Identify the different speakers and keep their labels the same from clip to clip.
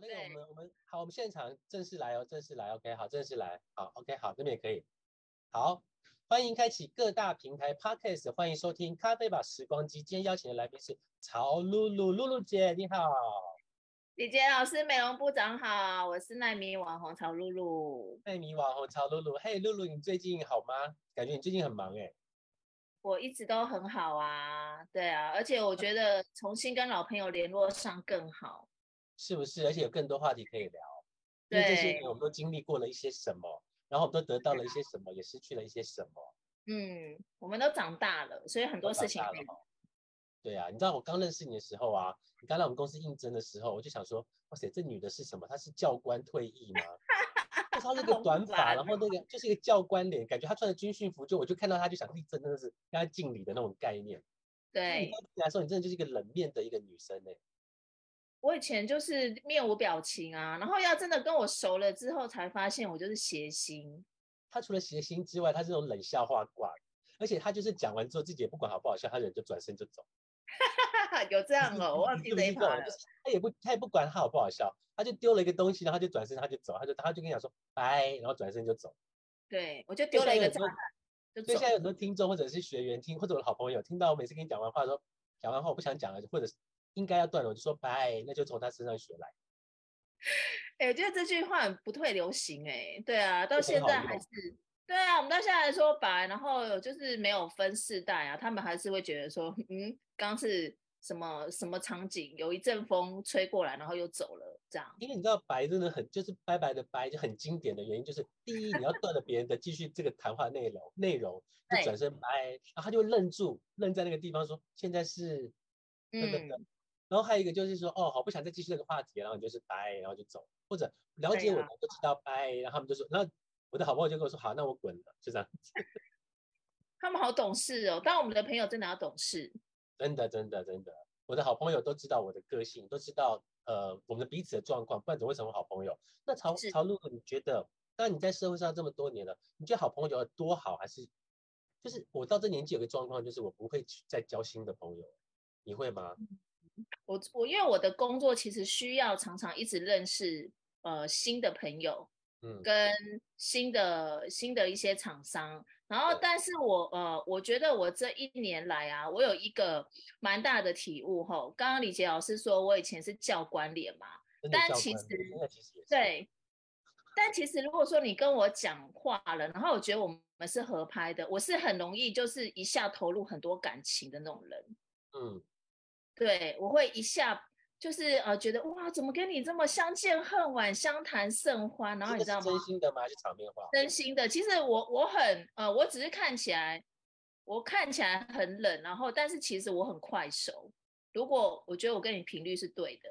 Speaker 1: 那个我们我们好，我们现场正式来哦，正式来，OK，好，正式来，好，OK，好，这边也可以，好，欢迎开启各大平台 Podcast，欢迎收听咖啡吧时光机，今天邀请的来宾是曹露露，露露姐，你好，
Speaker 2: 李杰老师，美容部长好，我是奈米网红曹露露。
Speaker 1: 奈米网红曹露露，嘿，露露，你最近好吗？感觉你最近很忙哎，
Speaker 2: 我一直都很好啊，对啊，而且我觉得重新跟老朋友联络上更好。
Speaker 1: 是不是？而且有更多话题可以聊，因为这些年我们都经历过了一些什么，然后我们都得到了一些什么，也失去了一些什么。
Speaker 2: 嗯，我们都长大了，所以很多事情
Speaker 1: 对啊，你知道我刚认识你的时候啊，你刚来我们公司应征的时候，我就想说，哇塞，这女的是什么？她是教官退役吗？就是她那个 短发，然后那个就是一个教官脸，感觉她穿的军训服，就我就看到她就想，立正真的是跟她敬礼的那种概念。
Speaker 2: 对
Speaker 1: 刚进来说，你真的就是一个冷面的一个女生哎、
Speaker 2: 我以前就是面无表情啊，然后要真的跟我熟了之后，才发现我就是谐星。
Speaker 1: 他除了谐星之外，他是那种冷笑话挂，而且他就是讲完之后自己也不管好不好笑，他人就转身就走。
Speaker 2: 有这样哦，我忘 记一趴了
Speaker 1: 他也不他也不管他好不好笑，他就丢了一个东西，然后他就转身他就走，他就他就跟你讲说拜，然后转身就走。
Speaker 2: 对，我就丢了一个炸弹，
Speaker 1: 所以现。在有很多听众或者是学员听，或者我的好朋友听到我每次跟你讲完话说讲完话我不想讲了，或者是应该要断了，我就说拜，那就从他身上学来。
Speaker 2: 哎、我觉得这句话很不退流行哎、对啊，到现在还是对啊，我们到现在还说白，然后就是没有分世代啊，他们还是会觉得说，嗯，刚是什么什么场景，有一阵风吹过来，然后又走了，这样。
Speaker 1: 因为你知道白真的很就是拜拜的拜就很经典的原因就是第一你要断了别人的继续这个谈话内容内容 就
Speaker 2: 对
Speaker 1: 转身拜，然后他就愣住愣在那个地方说现在是等等
Speaker 2: 嗯
Speaker 1: 等。然后还有一个就是说，哦，好不想再继续这个话题，然后你就是拜，然后就走，或者了解我
Speaker 2: 对啊
Speaker 1: 的就知道拜，然后他们就说，然后我的好朋友就跟我说，好，那我滚了，就这样，
Speaker 2: 他们好懂事哦，但我们的朋友真的要懂事。
Speaker 1: 真的真的真的，我的好朋友都知道我的个性，都知道呃我们的彼此的状况，不然怎么会成为好朋友？那曹
Speaker 2: 是
Speaker 1: 曹露露，你觉得，当你在社会上这么多年了，你觉得好朋友有多好，还是就是我到这年纪有个状况，就是我不会去再交新的朋友，你会吗？
Speaker 2: 我我因为我的工作其实需要常常一直认识呃新的朋友，
Speaker 1: 嗯，
Speaker 2: 跟新的新的一些厂商，然后但是我呃，我觉得我这一年来啊，我有一个蛮大的体悟吼。刚刚李杰老师说我以前是教官脸嘛，但其实，对，但其实如果说你跟我讲话了，然后我觉得我们是合拍的，我是很容易就是一下投入很多感情的那种人。
Speaker 1: 嗯，
Speaker 2: 对，我会一下就是呃觉得哇，怎么跟你这么相见恨晚，相谈甚欢，然后你知道吗？
Speaker 1: 真心的吗？还是场面话？
Speaker 2: 真心的，其实我我很呃，我只是看起来我看起来很冷，然后但是其实我很快熟。如果我觉得我跟你频率是对的，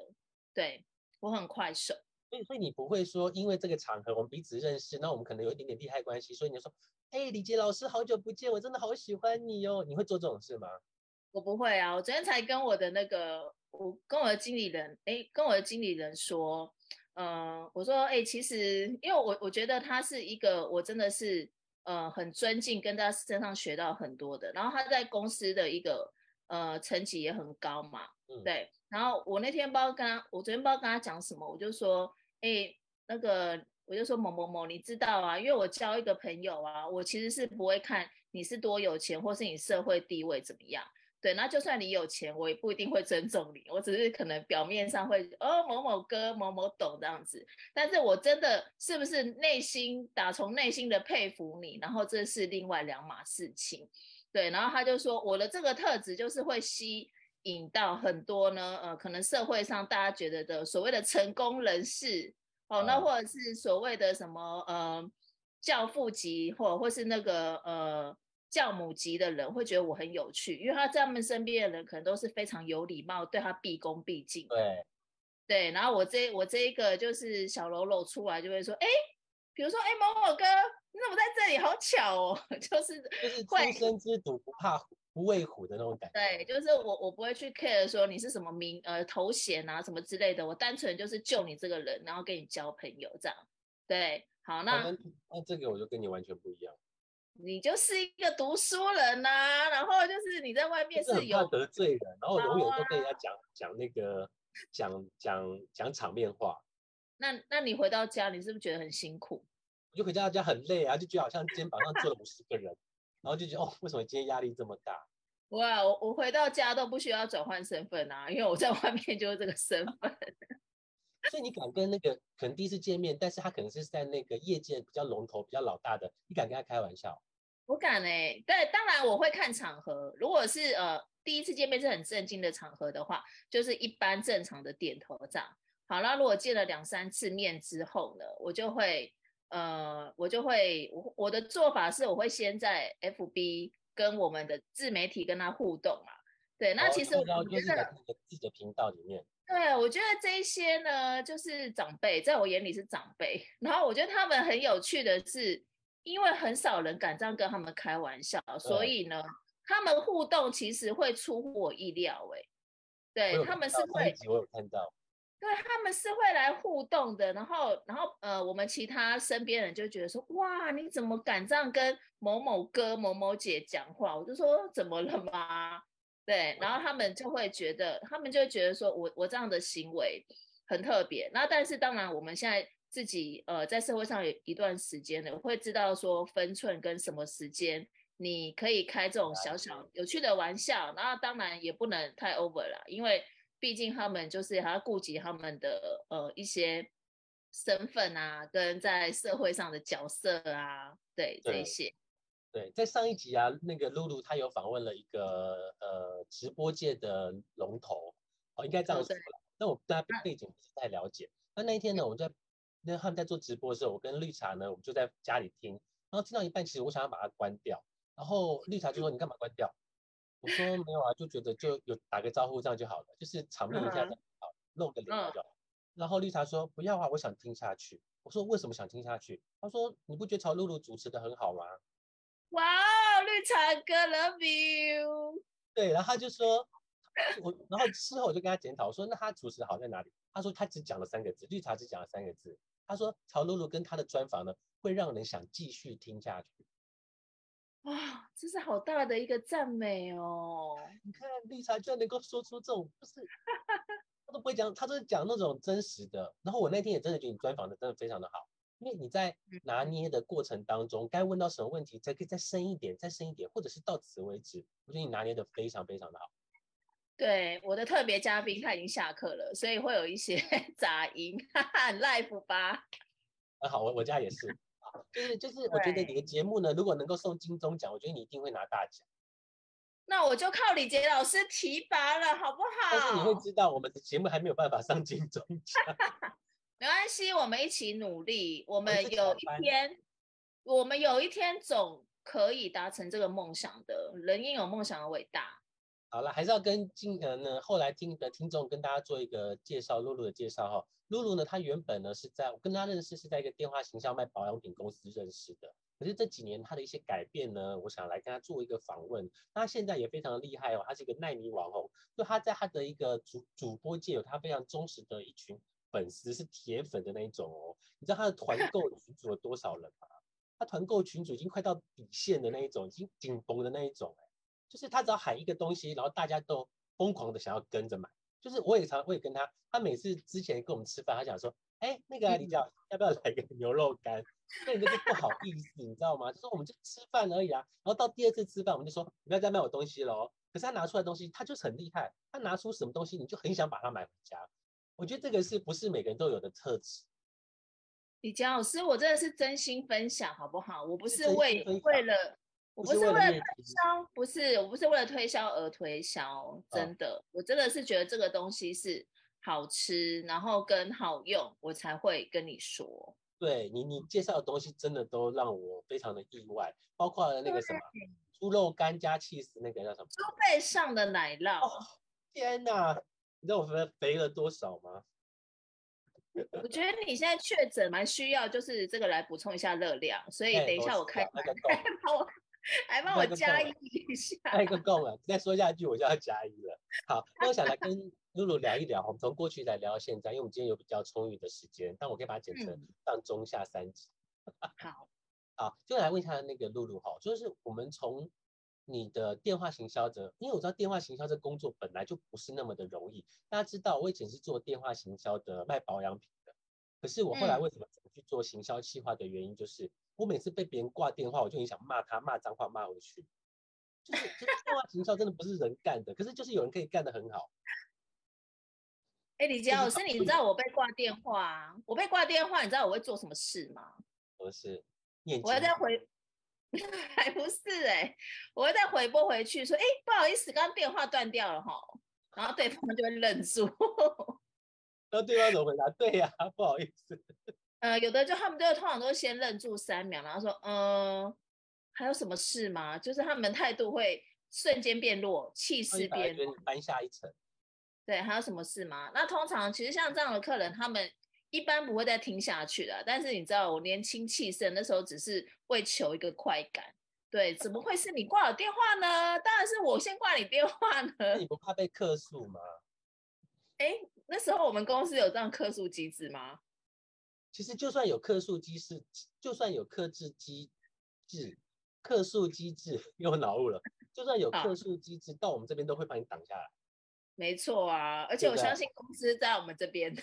Speaker 2: 对我很快熟。
Speaker 1: 所以，所以你不会说，因为这个场合我们彼此认识，那我们可能有一点点利害关系，所以你就说，哎，李杰老师，好久不见，我真的好喜欢你哦。你会做这种事吗？
Speaker 2: 我不会啊，我昨天才跟我的那个，我跟我的经理人，哎，跟我的经理人说，呃，我说，哎，其实因为我我觉得他是一个，我真的是呃很尊敬，跟他身上学到很多的，然后他在公司的一个呃成绩也很高嘛，
Speaker 1: 嗯
Speaker 2: 对，然后我那天不知道跟他，我昨天不知道跟他讲什么，我就说，哎，那个我就说某某某，你知道啊，因为我交一个朋友啊，我其实是不会看你是多有钱，或是你社会地位怎么样。对，那就算你有钱，我也不一定会尊重你，我只是可能表面上会哦某某哥某某懂这样子，但是我真的是不是内心打从内心的佩服你，然后这是另外两码事情。对，然后他就说我的这个特质就是会吸引到很多呢，呃，可能社会上大家觉得的所谓的成功人士。哦，那
Speaker 1: 啊
Speaker 2: 或者是所谓的什么呃教父级或或是那个呃教母级的人，会觉得我很有趣，因为他在他们身边的人可能都是非常有礼貌，对他毕恭毕敬。
Speaker 1: 对，
Speaker 2: 对，然后我这我这一个就是小喽啰出来就会说，哎，比如说，哎，某某哥，你怎么在这里？好巧哦，就是
Speaker 1: 就是
Speaker 2: 会
Speaker 1: 初生之犊不怕虎，不畏虎的那种感觉。
Speaker 2: 对，就是我我不会去 care 说你是什么名呃头衔啊什么之类的，我单纯就是救你这个人，然后跟你交朋友这样。对，好，那
Speaker 1: 那这个我就跟你完全不一样，
Speaker 2: 你就是一个读书人呐、然后就是你在外面
Speaker 1: 是很怕
Speaker 2: 是有
Speaker 1: 得罪人，然后永远都跟人家讲讲那个讲讲讲场面话。
Speaker 2: 那那你回到家，你是不是觉得很辛苦？
Speaker 1: 我就回到家很累啊，就觉得好像肩膀上坐了五十个人，然后就觉得哦，为什么今天压力这么大？
Speaker 2: 哇，我我回到家都不需要转换身份啊，因为我在外面就是这个身份。
Speaker 1: 所以你敢跟那个可能第一次见面，但是他可能是在那个业界比较龙头、比较老大的，你敢跟他开玩笑？
Speaker 2: 我敢哎，对，当然我会看场合。如果是呃第一次见面是很正经的场合的话，就是一般正常的点头这样。好了，如果见了两三次面之后呢，我就会呃我就会我我的做法是我会先在 FB 跟我们的自媒体跟他互动嘛。对，那其实我觉得
Speaker 1: 自己的频道里面。
Speaker 2: 对，我觉得这一些呢，就是长辈，在我眼里是长辈。然后我觉得他们很有趣的是，因为很少人敢这样跟他们开玩笑，所以呢，他们互动其实会出乎我意料。哎，对他们是会，
Speaker 1: 我有看到，
Speaker 2: 对他们是会来互动的。然后，然后呃，我们其他身边人就觉得说，哇，你怎么敢这样跟某某哥、某某姐讲话？我就说，怎么了吗？对，然后他们就会觉得，他们就会觉得说我我这样的行为很特别。那但是当然，我们现在自己呃在社会上有一段时间了，会知道说分寸跟什么时间你可以开这种小小有趣的玩笑。然后当然也不能太 over 了，因为毕竟他们就是还要顾及他们的呃一些身份啊，跟在社会上的角色啊，对这些。
Speaker 1: 对，在上一集啊，那个露露她有访问了一个呃直播界的龙头，哦，应该这样说。那我对他背景不是太了解。那那一天呢，我们在那他们在做直播的时候，我跟绿茶呢，我们就在家里听，然后听到一半，其实我想要把它关掉，然后绿茶就说：“你干嘛关掉？”我说：“没有啊，就觉得就有打个招呼这样就好了，就是场面一下子好，露个脸就好。”然后绿茶说：“不要啊，我想听下去。”我说：“为什么想听下去？”他说：“你不觉得曹露露主持的很好吗？”
Speaker 2: 哇哦，绿茶哥，love you。
Speaker 1: 对，然后他就说，我，然后事后我就跟他检讨，我说那他主持好在哪里？他说他只讲了三个字，绿茶只讲了三个字。他说曹露露跟他的专访呢，会让人想继续听下去。
Speaker 2: 哇，这是好大的一个赞美哦！
Speaker 1: 你看绿茶居然能够说出这种，不是，他都不会讲，他都是讲那种真实的。然后我那天也真的觉得你专访的真的非常的好。因为你在拿捏的过程当中，该问到什么问题，才可以再深一点，再深一点，或者是到此为止。我觉得你拿捏的非常非常的好。
Speaker 2: 对，我的特别嘉宾他已经下课了，所以会有一些 杂音，哈哈 Life 吧。
Speaker 1: 很好，我我家也是，就是就是，我觉得你的节目呢，如果能够送金钟奖，我觉得你一定会拿大奖。
Speaker 2: 那我就靠李杰老师提拔了，好不好？
Speaker 1: 但是你会知道，我们的节目还没有办法上金钟奖。
Speaker 2: 没关系，我们一起努力。我们有一天，我们有一天总可以达成这个梦想的。人应有梦想的伟大。
Speaker 1: 好了，还是要跟进呃呢，后来听的听众跟大家做一个介绍，露露的介绍哈。露露呢，她原本呢是在我跟她认识是在一个电话形象卖保养品公司认识的。可是这几年她的一些改变呢，我想来跟她做一个访问。她现在也非常的厉害哦，她是一个耐米网红，就她在她的一个主主播界有她非常忠实的一群。粉丝是铁粉的那一种哦，你知道她的团购 群组有多少人吗？她团购群组已经快到底线的那一种，已经紧绷的那一种，哎，就是他只要喊一个东西，然后大家都疯狂的想要跟着买。就是我也常会跟他，他每次之前跟我们吃饭，他讲说，哎，那个李教要不要来个牛肉干？那你就是不好意思，你知道吗？就说我们就吃饭而已啊。然后到第二次吃饭，我们就说你不要再卖我东西了哦。可是他拿出来东西，他就是很厉害，他拿出什么东西，你就很想把它买回家。我觉得这个是不是每个人都有的特质？
Speaker 2: 李佳老师，我真的是真心分享，好不好？我不是为为了，我不是为了推销，不是，我不是为了推销而推销，真的，我真的是觉得这个东西是好吃，然后跟好用，我才会跟你说。
Speaker 1: 对你，你介绍的东西真的都让我非常的意外，包括那个什么猪肉干加 cheese 那个叫什么？
Speaker 2: 猪背上的奶酪。
Speaker 1: 天哪！你知道我肥肥了多少吗？
Speaker 2: 我觉得你现在确诊蛮需要，就是这个来补充一下热量，所以等一下我开，还帮我，还帮我加一一下，
Speaker 1: 那个够了。再说下去我就要加一了。好，那我想来跟露露聊一聊，我们从过去来聊到现在，因为我们今天有比较充裕的时间，但我可以把它剪成上中下三集。
Speaker 2: 好，
Speaker 1: 好，就来问一下那个露露哈，就是我们从。你的电话行销者，因为我知道电话行销这工作本来就不是那么的容易。大家知道，我以前是做电话行销的，卖保养品的。可是我后来
Speaker 2: 嗯
Speaker 1: 为什么去做行销企划的原因，就是我每次被别人挂电话，我就很想骂他，骂脏话骂回去。就是就是电话行销真的不是人干的，可是就是有人可以干得很好。
Speaker 2: 哎，李佳老
Speaker 1: 是
Speaker 2: 你知道我被挂电话啊，我被挂电话，你知道我会做什么事吗？
Speaker 1: 不是念
Speaker 2: 我
Speaker 1: 要
Speaker 2: 再回，还不是哎、我会再回拨回去说，哎，不好意思，刚刚电话断掉了哈，然后对方就会愣住。
Speaker 1: 然后对方怎么回答？对呀、不好意思。
Speaker 2: 呃，有的就他们就通常都先愣住三秒，然后说，嗯、还有什么事吗？就是他们态度会瞬间变弱，气势变
Speaker 1: 觉得你搬下一层。
Speaker 2: 对，还有什么事吗？那通常其实像这样的客人，他们一般不会再听下去的。但是你知道，我年轻气盛，那时候只是为求一个快感。对，怎么会是你挂了电话呢？当然是我先挂你电话呢。
Speaker 1: 你不怕被客诉吗？
Speaker 2: 哎，那时候我们公司有这样客诉机制吗？
Speaker 1: 其实就算有客诉机制，就算有克制机制、客诉机制，又脑雾了。就算有
Speaker 2: 好
Speaker 1: 客诉机制，到我们这边都会帮你挡下来。
Speaker 2: 没错啊，而且我相信公司在我们这边 的。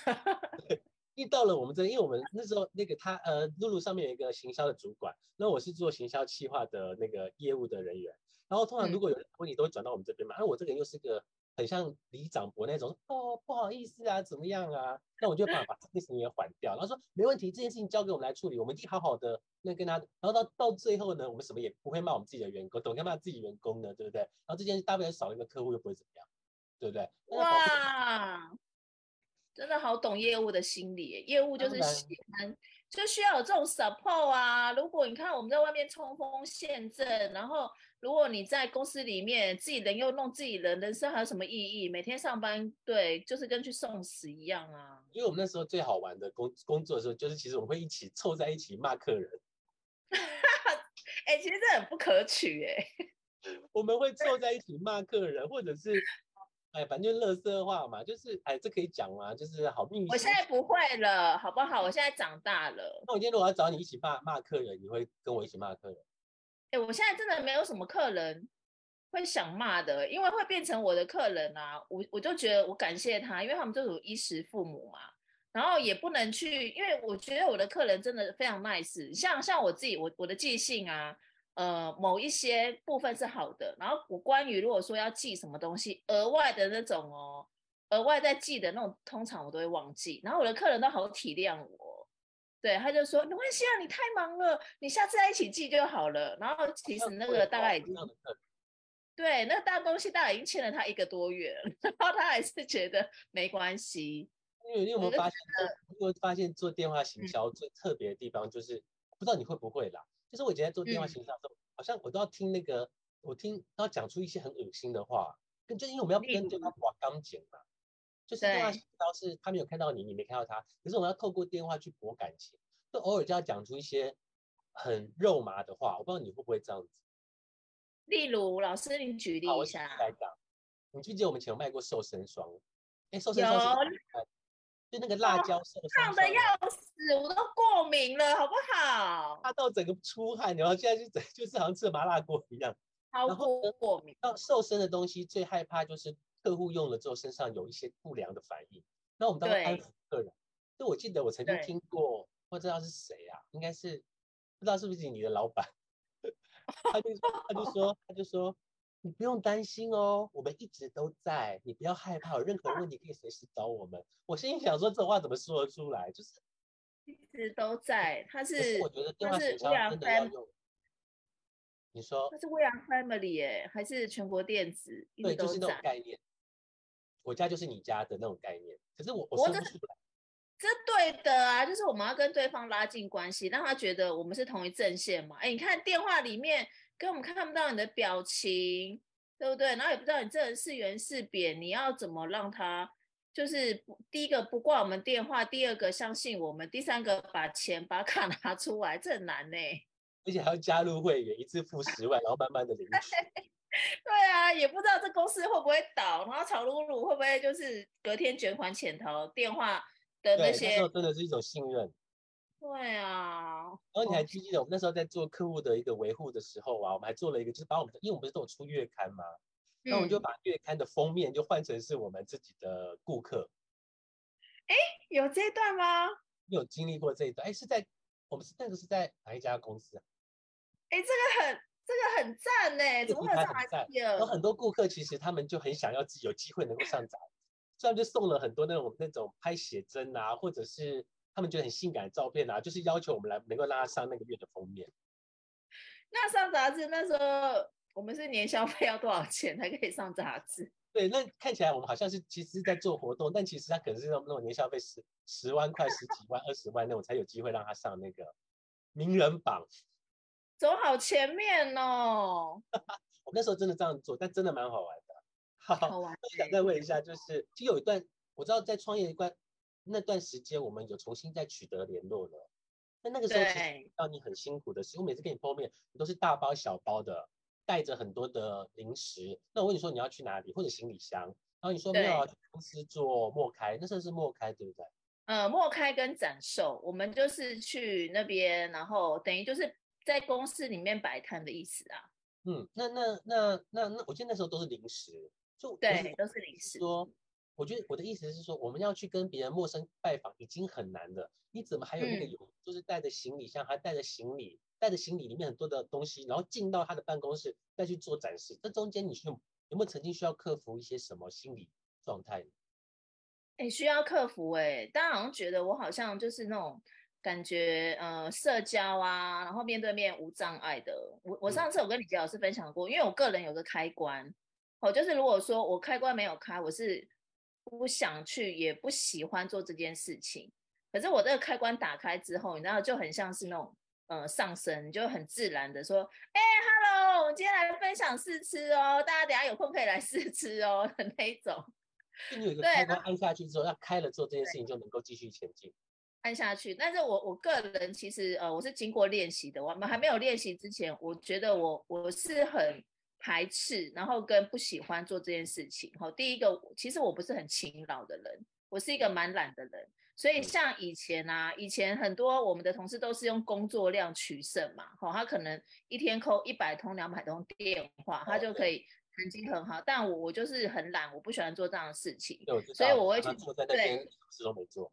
Speaker 1: 一到了我们这，因为我们那时候那个他呃，露露上面有一个行销的主管，那我是做行销企划的那个业务的人员。然后通常如
Speaker 2: 嗯
Speaker 1: 果有问题都会转到我们这边嘛，那、我这个人又是个很像李长博那种，哦不好意思啊，怎么样啊？那我就把把这件事情也缓掉，然后说没问题，这件事情交给我们来处理，我们一定好好的那跟他，然后到到最后呢，我们什么也不会骂我们自己的员工，懂干嘛自己员工呢，对不对？然后这件事大不了少一个客户又不会怎么样，对不对？
Speaker 2: 哇，真的好懂业务的心理耶，业务就是喜欢，就需要有这种 support 啊。如果你看我们在外面冲锋陷阵，然后如果你在公司里面自己人又弄自己人，人生还有什么意义？每天上班，对，就是跟去送死一样啊。
Speaker 1: 因为我们那时候最好玩的工工作的时候，就是其实我们会一起凑在一起骂客人。
Speaker 2: 哎、其实这很不可取哎。
Speaker 1: 我们会凑在一起骂客人，或者是，哎，反正就乐色话嘛，就是，哎，这可以讲吗？就是好命。
Speaker 2: 我现在不会了，好不好？我现在长大了。
Speaker 1: 那我今天如果要找你一起骂骂客人，你会跟我一起骂客人？
Speaker 2: 哎、我现在真的没有什么客人会想骂的，因为会变成我的客人啊。我我就觉得我感谢他，因为他们就是衣食父母嘛。然后也不能去，因为我觉得我的客人真的非常 nice，像像我自己，我我的记性啊，呃，某一些部分是好的。然后我关于如果说要记什么东西，额外的那种哦，额外再记的那种，通常我都会忘记。然后我的客人都好体谅我，对，他就说没关系啊，你太忙了，你下次再一起寄就好了。然后其实那
Speaker 1: 会
Speaker 2: 个大概已经对，那个大东西大概已经欠了他一个多月了，然后他还是觉得没关系。
Speaker 1: 因为你有没有发现有没有发现做电话行
Speaker 2: 嗯
Speaker 1: 销最特别的地方就是，不知道你会不会啦？就是我以前在做电话
Speaker 2: 嗯
Speaker 1: 行销的时候，好像我都要听那个，我听都要讲出一些很恶心的话，跟就因为我们要跟对方
Speaker 2: 如
Speaker 1: 挂钢剪嘛，就是电话
Speaker 2: 对
Speaker 1: 行销是他没有看到你，你没看到他，可是我们要透过电话去博感情，就偶尔就要讲出一些很肉麻的话，我不知道你会不会这样子。
Speaker 2: 例如，老师你举例，一下。
Speaker 1: 来讲，你记不记得我们以前有卖过瘦身霜？哎，瘦身
Speaker 2: 有
Speaker 1: 霜是就那个辣
Speaker 2: 哦
Speaker 1: 椒瘦身
Speaker 2: 烫的要死，我都过敏了，好不好？
Speaker 1: 辣到整个出汗，然后现在就整 就是好像吃了麻辣锅一样。
Speaker 2: 超
Speaker 1: 然后
Speaker 2: 过过敏。
Speaker 1: 那瘦身的东西最害怕就是客户用了之后身上有一些不良的反应。那我们当然安
Speaker 2: 对
Speaker 1: 抚客人。就我记得我曾经
Speaker 2: 对
Speaker 1: 听过，不知道是谁啊，应该是不知道是不是你的老板，他就他就说他就说你不用担心哦，我们一直都在，你不要害怕，有任何问题可以随时找我们。我心里想说这种话怎么说得出来？就是
Speaker 2: 一直都在，他
Speaker 1: 可是
Speaker 2: 是
Speaker 1: 我觉得电
Speaker 2: 他
Speaker 1: 话行销
Speaker 2: 是微阳
Speaker 1: 真的要用。你说
Speaker 2: 他是微阳 family 哎，还是全国电子
Speaker 1: 对，就是那种。概念，我家就是你家的那种概念。可是我不出来，
Speaker 2: 这对的啊，就是我们要跟对方拉近关系，让他觉得我们是同一阵线嘛。哎，你看电话里面根本看不到你的表情，对不对？然后也不知道你这人是圆是扁，你要怎么让他就是第一个不挂我们电话，第二个相信我们，第三个把钱把卡拿出来，这很难呢、
Speaker 1: 而且还要加入会员，一次付十万，然后慢慢的领取。
Speaker 2: 对啊，也不知道这公司会不会倒，然后曹露露会不会就是隔天卷款潜逃，电话的
Speaker 1: 对，那
Speaker 2: 那些
Speaker 1: 时候，真的是一种信任。
Speaker 2: 对啊，
Speaker 1: 然后你还记不记得我们那时候在做客户的一个维护的时候啊，我们还做了一个，就是把我们的，因为我们不是都有出月刊嘛，那我们就
Speaker 2: 嗯
Speaker 1: 把月刊的封面就换成是我们自己的顾客。
Speaker 2: 有这一段吗？
Speaker 1: 你有经历过这一段？哎，是在我们是那个是在哪一家公司啊？
Speaker 2: 哎，这个很这个很赞呢，怎么会这样？
Speaker 1: 有很多顾客其实他们就很想要自己有机会能够上杂志，所以就送了很多那种那种拍写真啊，或者是他们觉得很性感的照片啊，就是要求我们来能够让他上那个月的封面。
Speaker 2: 那上杂志那时候我们是年消费要多少钱才可以上杂志？
Speaker 1: 对，那看起来我们好像是其实在做活动，但其实他可能是那种那种年消费十十万块、十几万、二十万那种才有机会让他上那个名人榜，
Speaker 2: 走好前面哦。
Speaker 1: 我那时候真的这样做，但真的蛮好玩的。
Speaker 2: 好玩。
Speaker 1: 想再问一下，就是其实有一段我知道在创业一段那段时间，我们有重新再取得联络了。那那个时候其实让你很辛苦的是，我每次跟你碰面，你都是大包小包的。带着很多的零食，那我问你说你要去哪里，或者行李箱，然后你说没有，公司做莫开，那时候是莫开对不对？
Speaker 2: 呃，莫开跟展售，我们就是去那边，然后等于就是在公司里面摆摊的意思啊。
Speaker 1: 嗯，那那那那那，我记得那时候都是零食，就
Speaker 2: 对，都是零食。
Speaker 1: 说，我觉得我的意思是说，我们要去跟别人陌生拜访已经很难了，你怎么还有那个有，就是带着行李箱，还带着行李？带着行李里面很多的东西，然后进到他的办公室再去做展示。这中间你有有没有曾经需要克服一些什么心理状态？
Speaker 2: 哎，需要克服哎，大家好像觉得我好像就是那种感觉，呃，社交啊，然后面对面无障碍的。我我上次有跟李杰老师分享过，因为我个人有个开关，哦，就是如果说我开关没有开，我是不想去也不喜欢做这件事情。可是我这个开关打开之后，你知道就很像是那种。呃，上升就很自然的说，哎，Hello，我们今天来分享试吃哦，大家等下有空可以来试吃哦 的那种。
Speaker 1: 就你有一个开关按下去之后，要开了做这件事情就能够继续前进。
Speaker 2: 按下去，但是我我个人其实呃，我是经过练习的。我们还没有练习之前，我觉得我我是很排斥，然后跟不喜欢做这件事情。好，第一个，其实我不是很勤劳的人，我是一个蛮懒的人。所以像以前啊，以前很多我们的同事都是用工作量取胜嘛，好，他可能一天扣一百通、两百通电话，他就可以成绩很好。但我我就是很懒，我不喜欢做这样的事情，所以我会去
Speaker 1: 对，什么都没做，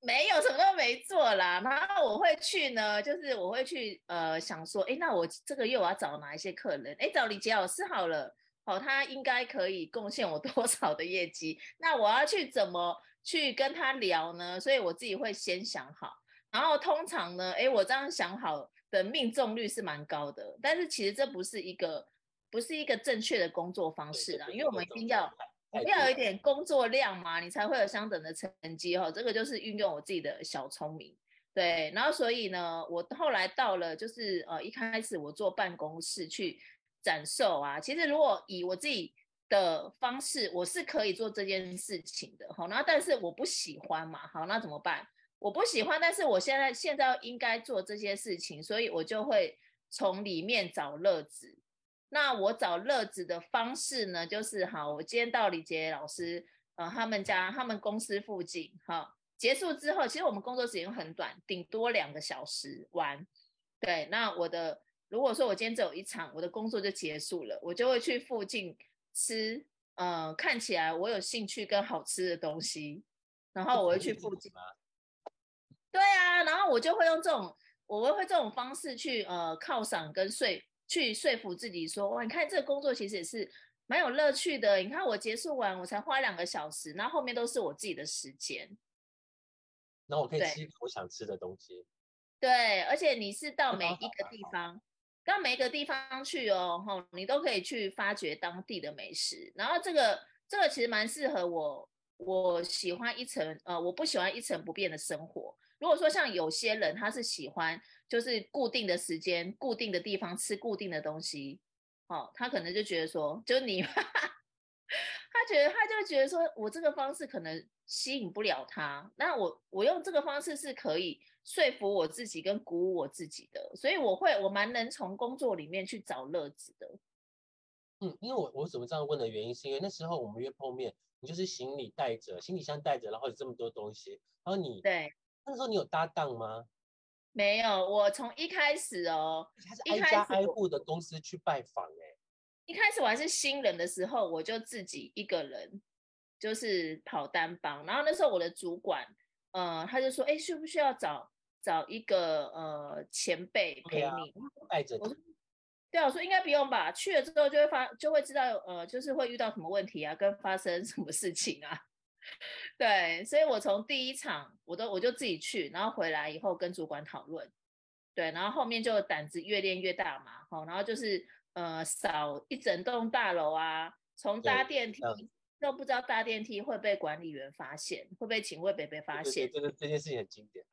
Speaker 2: 没有什么都没做啦。然后我会去呢，就是我会去呃想说，哎，那我这个月我要找哪一些客人？哎，找李杰老师好了，好，他应该可以贡献我多少的业绩？那我要去怎么？去跟他聊呢，所以我自己会先想好，然后通常呢，哎，我这样想好的命中率是蛮高的，但是其实这不是一个不是一个正确的工作方式啊，因为我们一定要要有一点工作量嘛，你才会有相等的成绩哈，这个就是运用我自己的小聪明，对，然后所以呢，我后来到了就是呃一开始我坐办公室去展售啊，其实如果以我自己。的方式我是可以做这件事情的，好，那但是我不喜欢嘛，好，那怎么办？我不喜欢，但是我现在现在应该做这些事情，所以我就会从里面找乐子。那我找乐子的方式呢，就是好，我今天到李杰老师呃他们家他们公司附近，哈，结束之后，其实我们工作时间很短，顶多两个小时完。对，那我的如果说我今天只有一场，我的工作就结束了，我就会去附近。吃，呃，看起来我有兴趣跟好吃的东西，然后我会去附近。对啊，然后我就会用这种，我会会这种方式去呃犒赏跟说去说服自己说，哇，你看这个工作其实也是蛮有乐趣的。你看我结束完，我才花两个小时，那后面都是我自己的时间。
Speaker 1: 那我可以吃我想吃的东西。
Speaker 2: 对，而且你是到每一个地方。到每一个地方去哦，吼，你都可以去发掘当地的美食。然后这个这个其实蛮适合我，我喜欢一成呃，我不喜欢一成不变的生活。如果说像有些人他是喜欢就是固定的时间、固定的地方吃固定的东西，哦，他可能就觉得说，就你，他觉得他就觉得说我这个方式可能吸引不了他。那我我用这个方式是可以。说服我自己跟鼓舞我自己的，所以我会我蛮能从工作里面去找乐子的。
Speaker 1: 嗯，因为我我怎么这样问的原因，是因为那时候我们约碰面，你就是行李带着，行李箱带着，然后有这么多东西，然后你
Speaker 2: 对
Speaker 1: 那时候你有搭档吗？
Speaker 2: 没有，我从一开始哦，
Speaker 1: 他是挨家挨户的公司去拜访哎，
Speaker 2: 一开始我还是新人的时候，我就自己一个人就是跑单帮，然后那时候我的主管。呃，他就说，哎，需不需要找找一个呃前辈陪你
Speaker 1: 带着？我说，
Speaker 2: 对啊，我说应该不用吧。去了之后就会发，就会知道，呃，就是会遇到什么问题啊，跟发生什么事情啊。对，所以我从第一场我都我就自己去，然后回来以后跟主管讨论，对，然后后面就胆子越练越大嘛，好，然后就是呃扫一整栋大楼啊，从搭电梯都不知道搭电梯会被管理员发现，会被警卫北北发现，
Speaker 1: 这个这件事情很经典。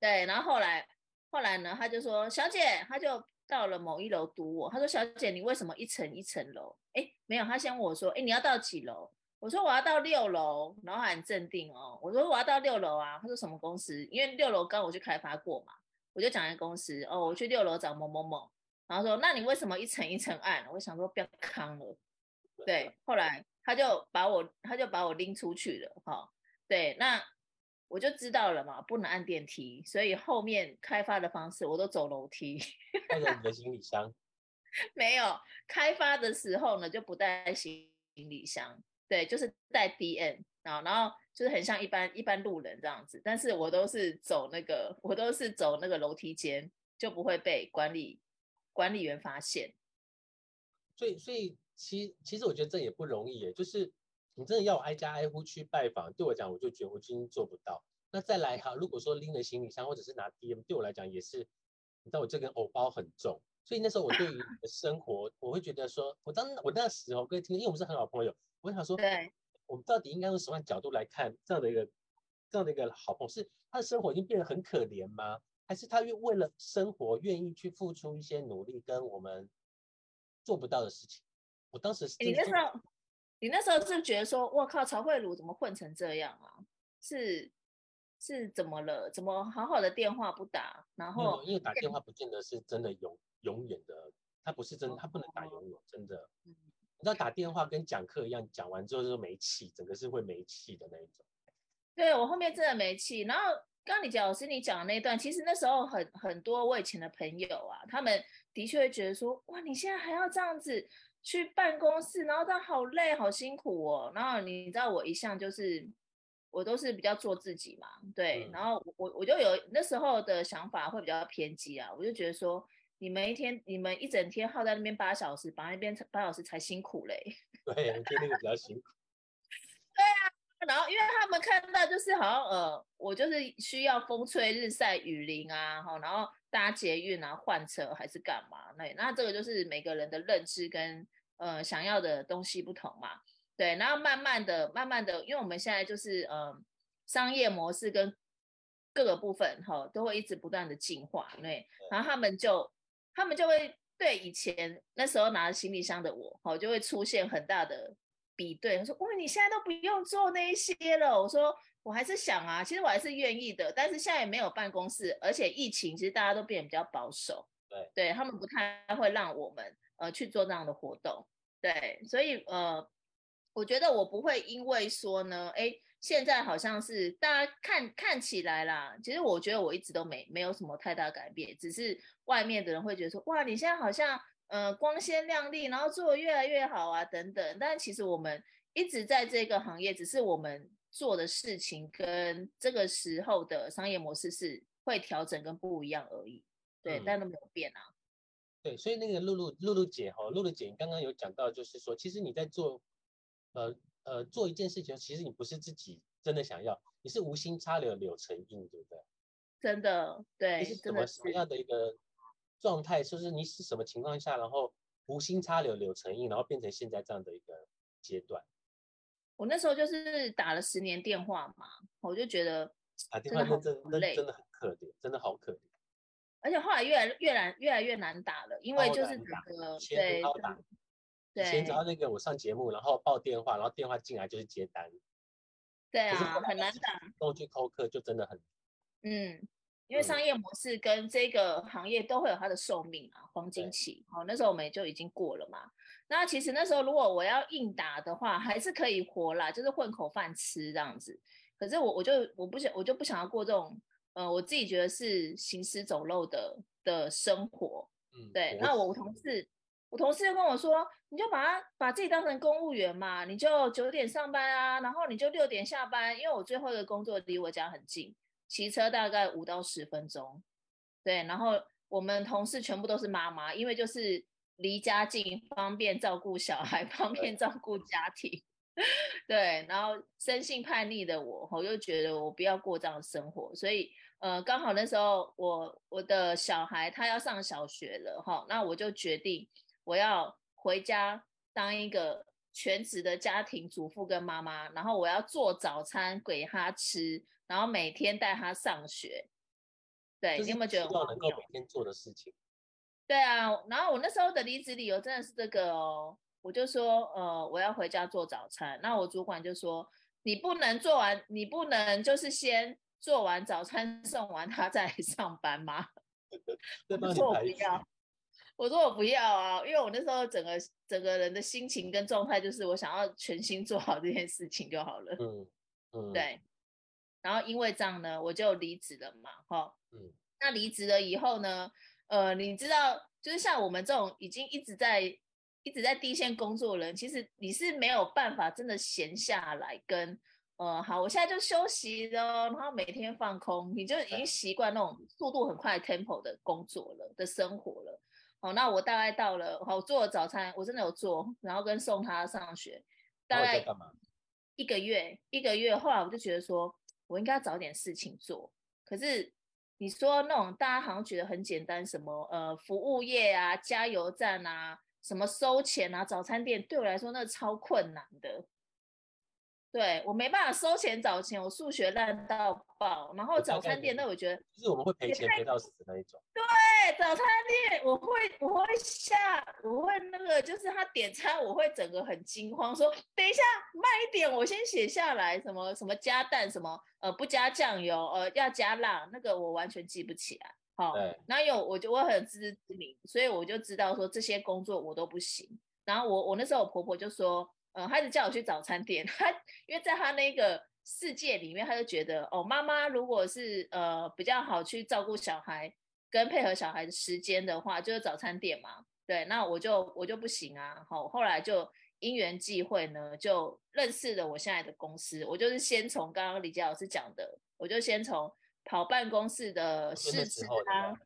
Speaker 2: 对，然后后来后来呢，他就说小姐，他就到了某一楼堵我，他说小姐你为什么一层一层楼？哎，没有，他先问我说，哎你要到几楼？我说我要到六楼，然后很镇定哦。我说我要到六楼啊。他说什么公司？因为六楼刚我去开发过嘛，我就讲一个公司哦。我去六楼找某某某，然后说那你为什么一层一层按？我想说不要扛了。对，后来他就把我他就把我拎出去了哈。对，那我就知道了嘛，不能按电梯，所以后面开发的方式我都走楼梯。
Speaker 1: 带着你的行李箱？
Speaker 2: 没有，开发的时候呢就不带行李箱。对，就是带 D N 啊，然后就是很像一般一般路人这样子，但是我都是走那个，我都是走那个楼梯间，就不会被管理管理员发现。
Speaker 1: 所以，所以其其实我觉得这也不容易耶，就是你真的要挨家挨户去拜访，对我讲我就觉得我今天做不到。那再来哈，如果说拎着行李箱或者是拿 D M，对我来讲也是，你知道我这个偶包很重，所以那时候我对于你的生活，我会觉得说，我当我那时候跟听，因为我们是很好朋友。我想说，
Speaker 2: 对，
Speaker 1: 我们到底应该用什么角度来看这样的一个这样的一个好朋友？是他的生活已经变得很可怜吗？还是他愿为了生活愿意去付出一些努力，跟我们做不到的事情？我当时
Speaker 2: 你那时候，你那时候是觉得说，我靠，曹慧茹怎么混成这样啊？是是怎么了？怎么好好的电话不打？然后
Speaker 1: 因为打电话不见得是真的永永远的，他不是真，他不能打永远，真的。你知道打电话跟讲课一样，讲完之后就没气，整个是会没气的那一种。
Speaker 2: 对我后面真的没气。然后刚刚你讲老师你讲的那段，其实那时候很很多我以前的朋友啊，他们的确会觉得说，哇，你现在还要这样子去办公室，然后这样好累好辛苦哦。然后你知道我一向就是我都是比较做自己嘛，对。然后我我就有那时候的想法会比较偏激啊，我就觉得说。你们一天，你们一整天耗在那边八小时，把那边八小时才辛苦嘞。
Speaker 1: 对，我觉得那个比较辛苦。
Speaker 2: 对啊，然后因为他们看到就是好像呃，我就是需要风吹日晒雨淋啊，哈，然后搭捷运啊，换车还是干嘛？那那这个就是每个人的认知跟呃想要的东西不同嘛。对，然后慢慢的、慢慢的，因为我们现在就是呃商业模式跟各个部分哈都会一直不断的进化，对，然后他们就。他们就会对以前那时候拿着行李箱的我，哦，就会出现很大的比对。他说：“哇，你现在都不用做那一些了。”我说：“我还是想啊，其实我还是愿意的，但是现在也没有办公室，而且疫情，其实大家都变得比较保守。
Speaker 1: 对，
Speaker 2: 对他们不太会让我们呃去做这样的活动。对，所以呃，我觉得我不会因为说呢，哎。”现在好像是大家看看起来啦，其实我觉得我一直都没没有什么太大改变，只是外面的人会觉得说，哇，你现在好像呃光鲜亮丽，然后做的越来越好啊等等。但其实我们一直在这个行业，只是我们做的事情跟这个时候的商业模式是会调整跟不一样而已，对，但都没有变啊。
Speaker 1: 对，所以那个露露露露姐哈，露露姐刚刚有讲到，就是说其实你在做呃。呃，做一件事情，其实你不是自己真的想要，你是无心插柳柳成荫，对不对？
Speaker 2: 真的，对。
Speaker 1: 你是怎么什么样的一个状态？就是你是什么情况下，然后无心插柳柳成荫，然后变成现在这样的一个阶段？
Speaker 2: 我那时候就是打了十年电话嘛，我就觉得
Speaker 1: 打电话真真真的很可怜，真的好可怜。
Speaker 2: 而且后来越来越难，越来越难打了，因为就是整个对。
Speaker 1: 以前只要那个我上节目，然后报电话，然后电话进来就是接单。
Speaker 2: 对啊，很难打。
Speaker 1: 都去扣客就真的很。
Speaker 2: 嗯，因为商业模式跟这个行业都会有它的寿命啊，黄金期。好，那时候我们就已经过了嘛。那其实那时候如果我要硬打的话，还是可以活啦，就是混口饭吃这样子。可是我我就我不想我就不想要过这种，呃，我自己觉得是行尸走肉的的生活。嗯，对。那我同事。我同事就跟我说：“你就把他把自己当成公务员嘛，你就九点上班啊，然后你就六点下班。因为我最后的工作离我家很近，骑车大概五到十分钟。对，然后我们同事全部都是妈妈，因为就是离家近，方便照顾小孩，方便照顾家庭。对，然后生性叛逆的我，我又觉得我不要过这样的生活，所以呃，刚好那时候我我的小孩他要上小学了哈，那我就决定我要回家当一个全职的家庭主妇跟妈妈，然后我要做早餐给他吃，然后每天带他上学。对，你有没有觉得
Speaker 1: 能够每天做的事情？
Speaker 2: 对啊，然后我那时候的离职理由真的是这个哦。我就说，呃，我要回家做早餐。那我主管就说，你不能做完，你不能就是先做完早餐 送完他再上班吗？
Speaker 1: 我
Speaker 2: 说 我不要，我说我不要啊，因为我那时候整个整个人的心情跟状态就是我想要全心做好这件事情就好了。嗯嗯，对。然后因为这样呢，我就离职了嘛，哈。嗯。那离职了以后呢，呃，你知道，就是像我们这种已经一直在。一直在第一线工作的人，其实你是没有办法真的闲下来跟，呃，好，我现在就休息了，然后每天放空，你就已经习惯那种速度很快 tempo 的工作了的生活了。好，那我大概到了，好，做了早餐，我真的有做，然后跟送他上学，大概一个月，一个月，后来我就觉得说，我应该要找点事情做。可是你说那种大家好像觉得很简单，什么呃服务业啊，加油站啊。什么收钱啊？早餐店对我来说那超困难的，对我没办法收钱找钱，我数学烂到爆。然后早餐店那我觉得，
Speaker 1: 就是我们会赔钱赔到死的那一种。
Speaker 2: 对，早餐店我会我会下我会那个就是他点餐我会整个很惊慌，说等一下慢一点，我先写下来，什么什么加蛋，什么呃不加酱油，呃要加辣，那个我完全记不起来。好，然后有我就我很自知之明，所以我就知道说这些工作我都不行。然后我我那时候我婆婆就说，呃，他就叫我去早餐店，他因为在他那个世界里面，他就觉得哦，妈妈如果是呃比较好去照顾小孩跟配合小孩的时间的话，就是早餐店嘛。对，那我就我就不行啊。好，后来就因缘际会呢，就认识了我现在的公司。我就是先从刚刚李佳老师讲的，我就先从。跑办公室的试吃啊，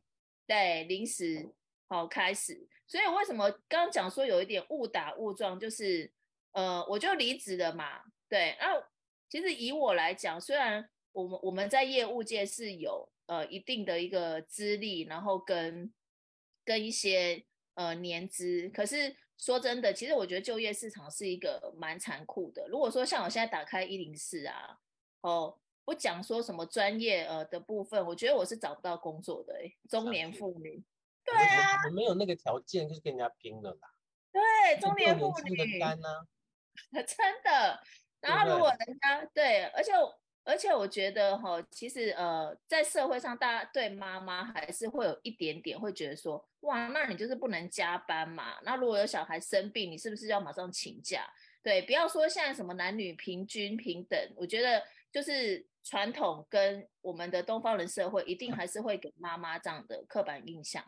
Speaker 2: 对，零食好开始，所以为什么刚刚讲说有一点误打误撞，就是呃，我就离职了嘛，对，那其实以我来讲，虽然我们我们在业务界是有呃一定的一个资历，然后跟跟一些呃年资，可是说真的，其实我觉得就业市场是一个蛮残酷的。如果说像我现在打开一零四啊，哦。不讲说什么专业呃的部分，我觉得我是找不到工作的哎，中年妇女。对啊，
Speaker 1: 我没有那个条件，就是跟人家拼的啦。
Speaker 2: 对，中年妇女。
Speaker 1: 的单呢？
Speaker 2: 真的。然后如果人家对，而且而且我觉得哈，其实呃，在社会上，大家对妈妈还是会有一点点会觉得说，哇，那你就是不能加班嘛？那如果有小孩生病，你是不是要马上请假？对，不要说现在什么男女平均平等，我觉得就是。传统跟我们的东方人社会一定还是会给妈妈这样的刻板印象，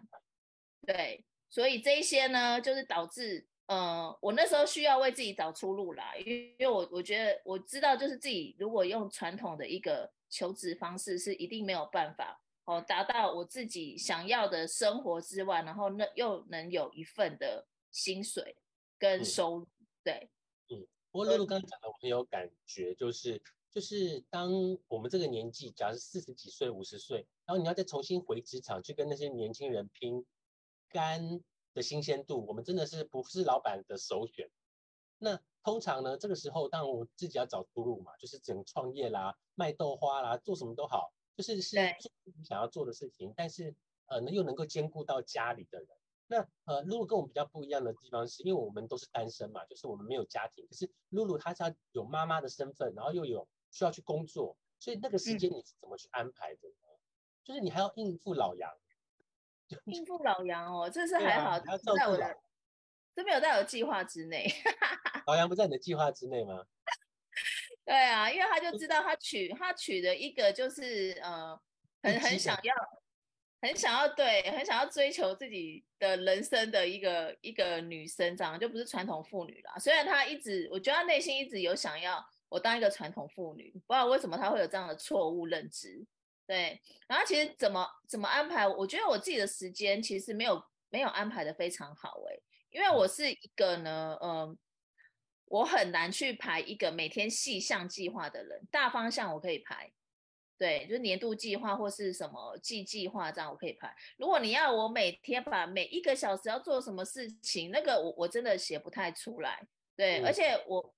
Speaker 2: 对，所以这一些呢，就是导致，呃，我那时候需要为自己找出路啦，因为因为我我觉得我知道，就是自己如果用传统的一个求职方式是一定没有办法哦，达到我自己想要的生活之外，然后那又能有一份的薪水跟收入，对，
Speaker 1: 嗯，不过露露刚刚讲的我很有感觉，就是。就是当我们这个年纪，假如四十几岁、五十岁，然后你要再重新回职场去跟那些年轻人拼肝的新鲜度，我们真的是不是老板的首选。那通常呢，这个时候当然我自己要找出路嘛，就是整创业啦、卖豆花啦、做什么都好，就是是做你想要做的事情，但是呃，能又能够兼顾到家里的人。那呃，露露跟我们比较不一样的地方是，因为我们都是单身嘛，就是我们没有家庭，可是露露她是要有妈妈的身份，然后又有。需要去工作，所以那个时间你是怎么去安排的呢？就是你还要应付老杨，
Speaker 2: 应付老杨哦，这是还好，在我的这没有在我计划之内。
Speaker 1: 老杨不在你的计划之内吗？
Speaker 2: 对啊，因为他就知道他娶他娶的一个就是呃很很想要很想要对很想要追求自己的人生的一个一个女生，这样就不是传统妇女啦。虽然他一直我觉得他内心一直有想要。我当一个传统妇女，不知道为什么他会有这样的错误认知。对，然后其实怎么怎么安排，我觉得我自己的时间其实没有没有安排的非常好哎，因为我是一个呢，嗯，我很难去排一个每天细项计划的人，大方向我可以排，对，就是年度计划或是什么季计划这样我可以排。如果你要我每天把每一个小时要做什么事情，那个我我真的写不太出来，对，而且我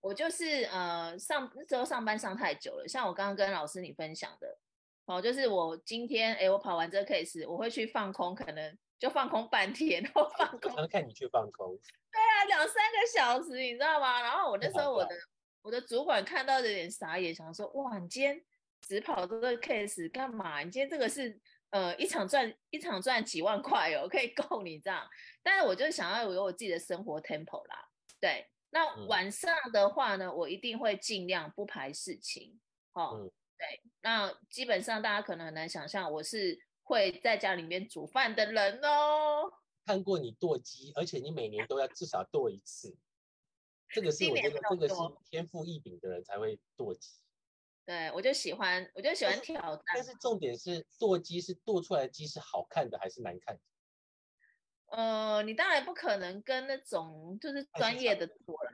Speaker 2: 我就是呃上那时候上班上太久了，像我刚刚跟老师你分享的。哦，就是我今天哎，我跑完这个 case，我会去放空，可能就放空半天，然后放空。
Speaker 1: 常看你去放空。
Speaker 2: 对啊，两三个小时，你知道吗？然后我那时候我的我的主管看到有点傻眼，想说哇，你今天只跑这个 case 干嘛？你今天这个是呃一场赚一场赚几万块哦，可以够你这样。但是我就想要有我自己的生活 tempo 啦。对，那晚上的话呢，我一定会尽量不排事情。哦。对，那基本上大家可能很难想象，我是会在家里面煮饭的人哦。
Speaker 1: 看过你剁鸡，而且你每年都要至少剁一次，这个是我觉得这个是天赋异禀的人才会剁鸡。
Speaker 2: 对，我就喜欢，我就喜欢挑战。
Speaker 1: 但是重点是剁鸡是剁出来的鸡是好看的还是难看的？
Speaker 2: 呃，你当然不可能跟那种就是专业的做啦。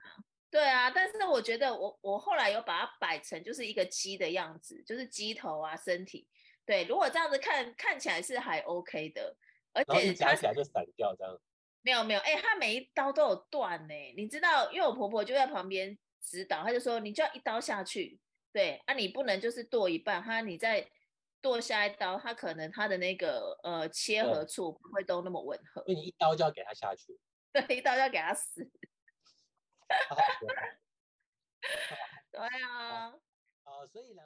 Speaker 2: 对啊，但是我觉得我我后来有把它摆成就是一个鸡的样子，就是鸡头啊身体。对，如果这样子看看起来是还 OK 的，而且
Speaker 1: 夹起来就散掉这样。
Speaker 2: 没有没有，哎，它每一刀都有断呢。你知道，因为我婆婆就在旁边指导，她就说你就要一刀下去，对，啊你不能就是剁一半，它你再剁下一刀，它可能它的那个呃切合处不会都那么吻合。
Speaker 1: 所以你一刀就要给它下去。
Speaker 2: 对，一刀就要给它死。对啊，
Speaker 1: 啊，所以呢。